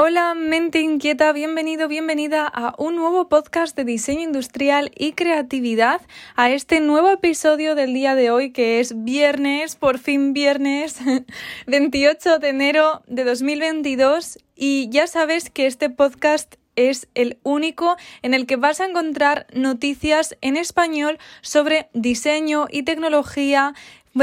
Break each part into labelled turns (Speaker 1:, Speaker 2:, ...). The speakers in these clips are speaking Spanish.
Speaker 1: Hola, mente inquieta, bienvenido, bienvenida a un nuevo podcast de diseño industrial y creatividad, a este nuevo episodio del día de hoy que es viernes, por fin viernes, 28 de enero de 2022 y ya sabes que este podcast es el único en el que vas a encontrar noticias en español sobre diseño y tecnología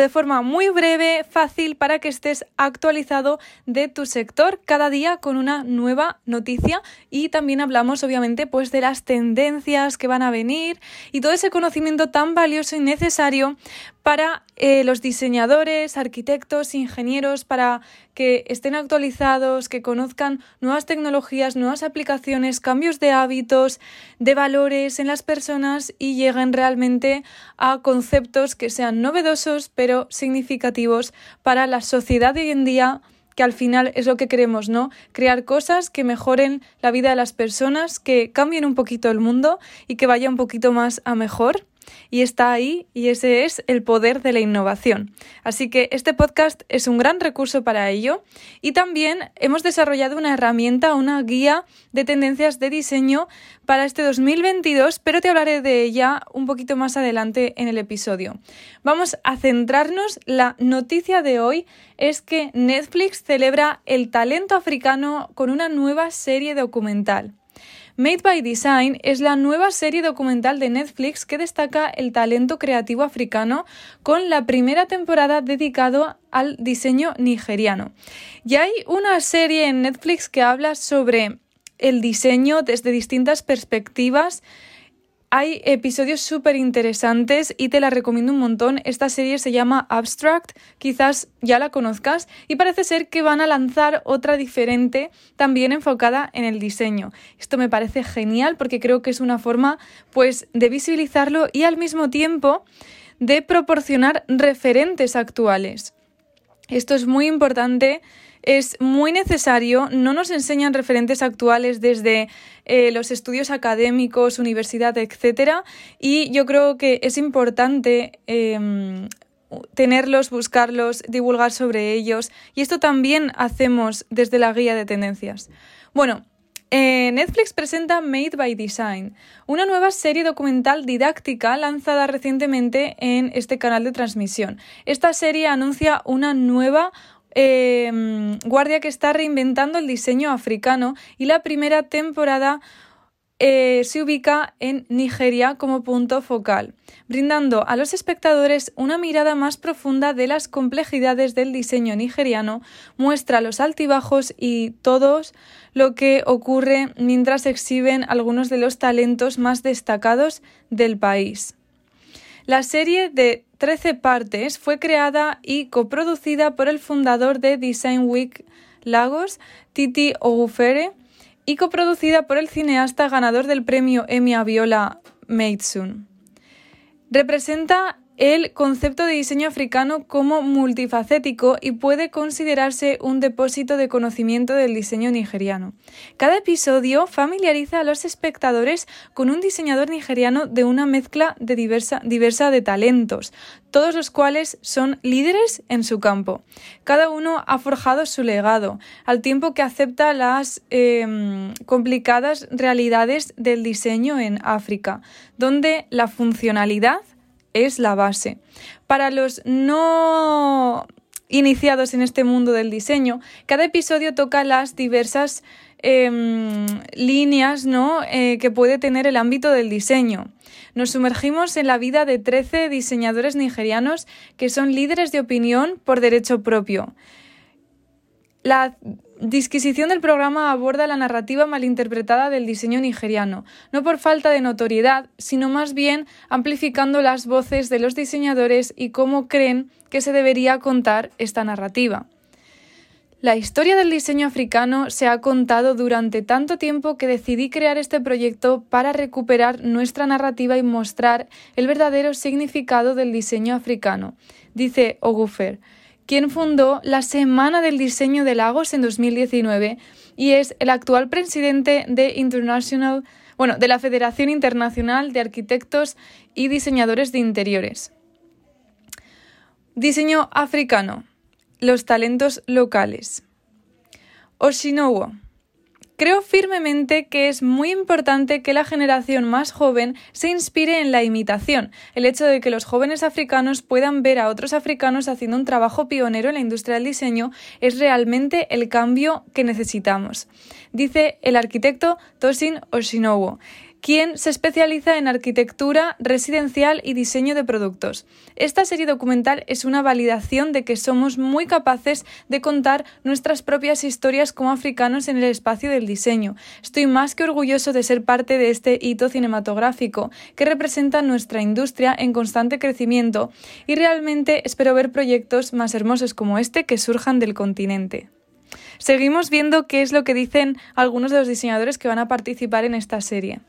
Speaker 1: de forma muy breve, fácil, para que estés actualizado de tu sector cada día con una nueva noticia. Y también hablamos obviamente pues de las tendencias que van a venir y todo ese conocimiento tan valioso y necesario para eh, los diseñadores, arquitectos, ingenieros, para que estén actualizados, que conozcan nuevas tecnologías, nuevas aplicaciones, cambios de hábitos, de valores en las personas y lleguen realmente a conceptos que sean novedosos pero significativos para la sociedad de hoy en día que al final es lo que queremos, ¿no? Crear cosas que mejoren la vida de las personas, que cambien un poquito el mundo y que vaya un poquito más a mejor y está ahí y ese es el poder de la innovación. Así que este podcast es un gran recurso para ello y también hemos desarrollado una herramienta, una guía de tendencias de diseño para este 2022, pero te hablaré de ella un poquito más adelante en el episodio. Vamos a centrarnos, la noticia de hoy es que Netflix celebra el talento africano con una nueva serie documental. Made by Design es la nueva serie documental de Netflix que destaca el talento creativo africano con la primera temporada dedicado al diseño nigeriano. Y hay una serie en Netflix que habla sobre el diseño desde distintas perspectivas hay episodios súper interesantes y te la recomiendo un montón. Esta serie se llama Abstract, quizás ya la conozcas, y parece ser que van a lanzar otra diferente, también enfocada en el diseño. Esto me parece genial porque creo que es una forma pues de visibilizarlo y al mismo tiempo de proporcionar referentes actuales. Esto es muy importante es muy necesario, no nos enseñan referentes actuales desde eh, los estudios académicos, universidad, etcétera, y yo creo que es importante em, tenerlos, buscarlos, divulgar sobre ellos, y esto también hacemos desde la guía de tendencias. Bueno, eh, Netflix presenta Made by Design, una nueva serie documental didáctica lanzada recientemente en este canal de transmisión. Esta serie anuncia una nueva Em, guardia que está reinventando el diseño africano y la primera temporada eh, se ubica en Nigeria como punto focal, brindando a los espectadores una mirada más profunda de las complejidades del diseño nigeriano, muestra los altibajos y todos lo que ocurre mientras exhiben algunos de los talentos más destacados del país. La serie de 13 partes fue creada y coproducida por el fundador de Design Week Lagos, Titi Ogufere, y coproducida por el cineasta ganador del premio Emmy Viola Maidsun. Representa el concepto de diseño africano como multifacético y puede considerarse un depósito de conocimiento del diseño nigeriano. Cada episodio familiariza a los espectadores con un diseñador nigeriano de una mezcla de diversa, de talentos, todos los cuales son líderes en su campo. Cada uno ha forjado su legado, al tiempo que acepta las em, complicadas realidades del diseño en África, donde la funcionalidad es la base. Para los no iniciados en este mundo del diseño, cada episodio toca las diversas em, líneas ¿no? Eh, que puede tener el ámbito del diseño. Nos sumergimos en la vida de 13 diseñadores nigerianos que son líderes de opinión por derecho propio. La disquisición del programa aborda la narrativa malinterpretada del diseño nigeriano, no por falta de notoriedad, sino más bien amplificando las voces de los diseñadores y cómo creen que se debería contar esta narrativa. La historia del diseño africano se ha contado durante tanto tiempo que decidí crear este proyecto para recuperar nuestra narrativa y mostrar el verdadero significado del diseño africano, dice Ogufer quien fundó la Semana del Diseño de Lagos en 2019 y es el actual presidente de International, bueno, de la Federación Internacional de Arquitectos y Diseñadores de Interiores. Diseño africano. Los talentos locales. Oshinowo. Creo firmemente que es muy importante que la generación más joven se inspire en la imitación, el hecho de que los jóvenes africanos puedan ver a otros africanos haciendo un trabajo pionero en la industria del diseño es realmente el cambio que necesitamos, dice el arquitecto Tosin Oshinowo quien se especializa en arquitectura residencial y diseño de productos. Esta serie documental es una validación de que somos muy capaces de contar nuestras propias historias como africanos en el espacio del diseño. Estoy más que orgulloso de ser parte de este hito cinematográfico que representa nuestra industria en constante crecimiento y realmente espero ver proyectos más hermosos como este que surjan del continente. Seguimos viendo qué es lo que dicen algunos de los diseñadores que van a participar en esta serie.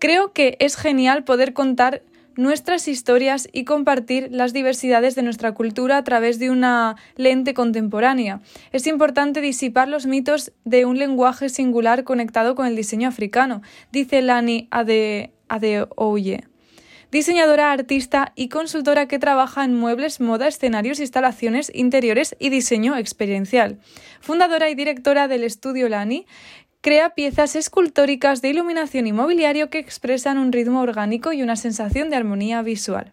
Speaker 1: Creo que es genial poder contar nuestras historias y compartir las diversidades de nuestra cultura a través de una lente contemporánea. Es importante disipar los mitos de un lenguaje singular conectado con el diseño africano, dice Lani Adeoye. Diseñadora, artista y consultora que trabaja en muebles, moda, escenarios, instalaciones interiores y diseño experiencial. Fundadora y directora del estudio Lani, crea piezas escultóricas de iluminación y mobiliario que expresan un ritmo orgánico y una sensación de armonía visual.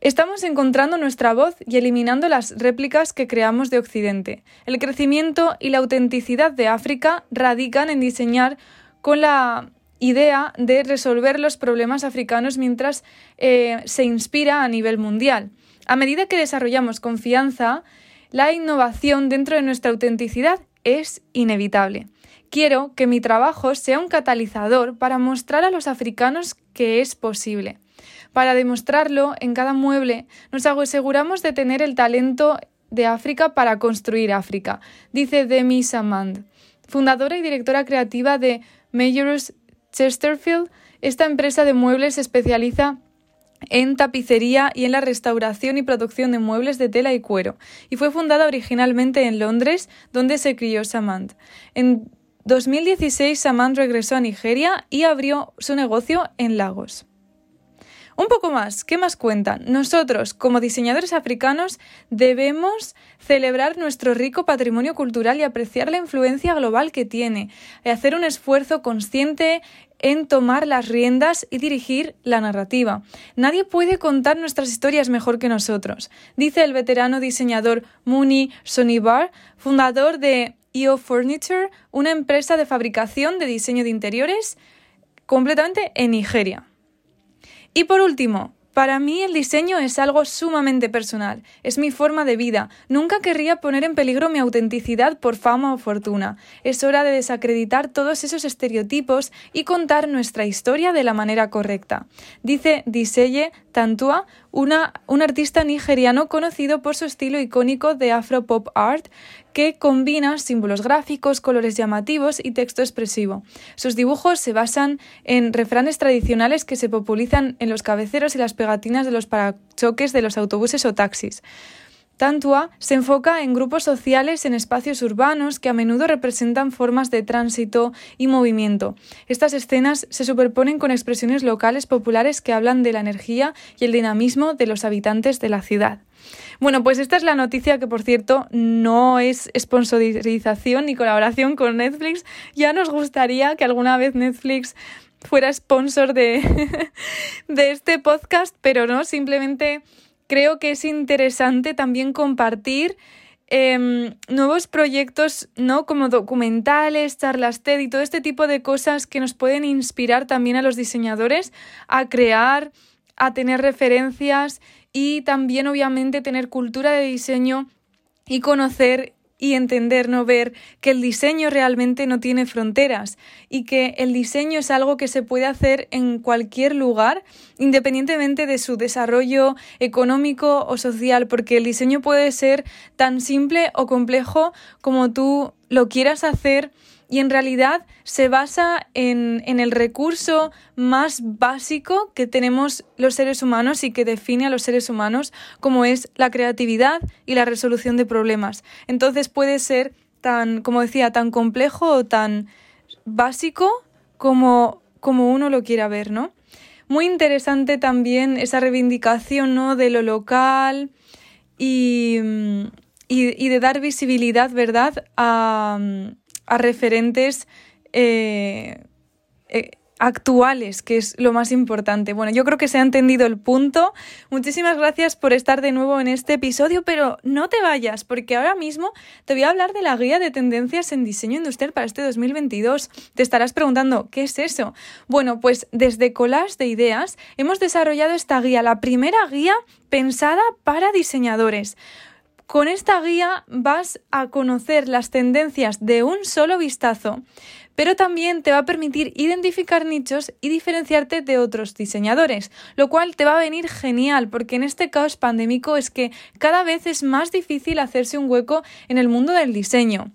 Speaker 1: Estamos encontrando nuestra voz y eliminando las réplicas que creamos de Occidente. El crecimiento y la autenticidad de África radican en diseñar con la idea de resolver los problemas africanos mientras eh, se inspira a nivel mundial. A medida que desarrollamos confianza, la innovación dentro de nuestra autenticidad es inevitable. Quiero que mi trabajo sea un catalizador para mostrar a los africanos que es posible. Para demostrarlo, en cada mueble nos aseguramos de tener el talento de África para construir África, dice Demi Samand, fundadora y directora creativa de Majors Chesterfield. Esta empresa de muebles se especializa en tapicería y en la restauración y producción de muebles de tela y cuero, y fue fundada originalmente en Londres, donde se crió Samant. En 2016 Samant regresó a Nigeria y abrió su negocio en Lagos. Un poco más, ¿qué más cuentan? Nosotros, como diseñadores africanos, debemos celebrar nuestro rico patrimonio cultural y apreciar la influencia global que tiene, y hacer un esfuerzo consciente en tomar las riendas y dirigir la narrativa. Nadie puede contar nuestras historias mejor que nosotros, dice el veterano diseñador Muni Sonibar, fundador de EO Furniture, una empresa de fabricación de diseño de interiores completamente en Nigeria. Y por último, para mí el diseño es algo sumamente personal, es mi forma de vida. Nunca querría poner en peligro mi autenticidad por fama o fortuna. Es hora de desacreditar todos esos estereotipos y contar nuestra historia de la manera correcta. Dice Diseye Tantua, una, un artista nigeriano conocido por su estilo icónico de afro pop art que combina símbolos gráficos, colores llamativos y texto expresivo. Sus dibujos se basan en refranes tradicionales que se popularizan en los cabeceros y las pegatinas de los parachoques de los autobuses o taxis. Tantua se enfoca en grupos sociales en espacios urbanos que a menudo representan formas de tránsito y movimiento. Estas escenas se superponen con expresiones locales populares que hablan de la energía y el dinamismo de los habitantes de la ciudad. Bueno, pues esta es la noticia que, por cierto, no es sponsorización ni colaboración con Netflix. Ya nos gustaría que alguna vez Netflix fuera sponsor de, de este podcast, pero no, simplemente creo que es interesante también compartir em, nuevos proyectos, ¿no? Como documentales, charlas TED y todo este tipo de cosas que nos pueden inspirar también a los diseñadores a crear, a tener referencias y también obviamente tener cultura de diseño y conocer y entender, no ver que el diseño realmente no tiene fronteras y que el diseño es algo que se puede hacer en cualquier lugar, independientemente de su desarrollo económico o social, porque el diseño puede ser tan simple o complejo como tú lo quieras hacer y en realidad se basa en, en, el recurso más básico que tenemos los seres humanos y que define a los seres humanos como es la creatividad y la resolución de problemas. Entonces puede ser tan, como decía, tan complejo o tan básico como, como uno lo quiera ver, ¿no? Muy interesante también esa reivindicación ¿no? de lo local y, y, y de dar visibilidad, ¿verdad?, a a referentes eh, eh, actuales, que es lo más importante. Bueno, yo creo que se ha entendido el punto. Muchísimas gracias por estar de nuevo en este episodio, pero no te vayas, porque ahora mismo te voy a hablar de la guía de tendencias en diseño industrial para este 2022. Te estarás preguntando, ¿qué es eso? Bueno, pues desde Collage de Ideas hemos desarrollado esta guía, la primera guía pensada para diseñadores. Con esta guía vas a conocer las tendencias de un solo vistazo pero también te va a permitir identificar nichos y diferenciarte de otros diseñadores, lo cual te va a venir genial porque en este caos pandémico es que cada vez es más difícil hacerse un hueco en el mundo del diseño.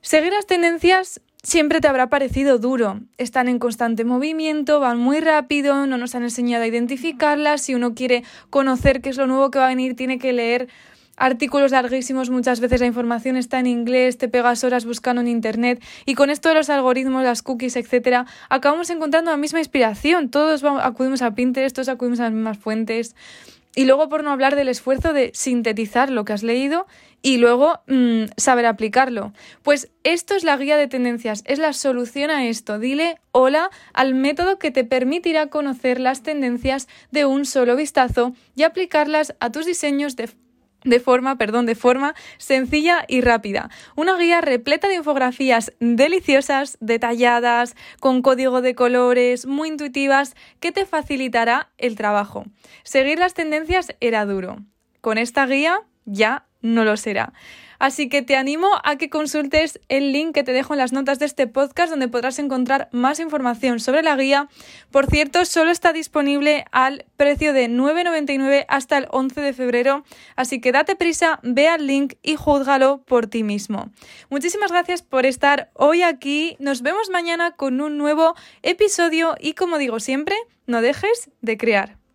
Speaker 1: Seguir las tendencias siempre te habrá parecido duro. Están en constante movimiento, van muy rápido, no nos han enseñado a identificarlas. Si uno quiere conocer qué es lo nuevo que va a venir, tiene que leer artículos larguísimos, muchas veces la información está en inglés, te pegas horas buscando en internet y con esto de los algoritmos, las cookies, etcétera, acabamos encontrando la misma inspiración. Todos acudimos a Pinterest, todos acudimos a las mismas fuentes. Y luego, por no hablar del esfuerzo de sintetizar lo que has leído y luego mm, saber aplicarlo. Pues esto es la guía de tendencias, es la solución a esto. Dile hola al método que te permitirá conocer las tendencias de un solo vistazo y aplicarlas a tus diseños de de forma, perdón, de forma sencilla y rápida. Una guía repleta de infografías deliciosas, detalladas, con código de colores, muy intuitivas, que te facilitará el trabajo. Seguir las tendencias era duro. Con esta guía ya no lo será. Así que te animo a que consultes el link que te dejo en las notas de este podcast donde podrás encontrar más información sobre la guía. Por cierto, solo está disponible al precio de 9,99 hasta el 11 de febrero, así que date prisa, ve al link y júzgalo por ti mismo. Muchísimas gracias por estar hoy aquí. Nos vemos mañana con un nuevo episodio y como digo siempre, no dejes de crear.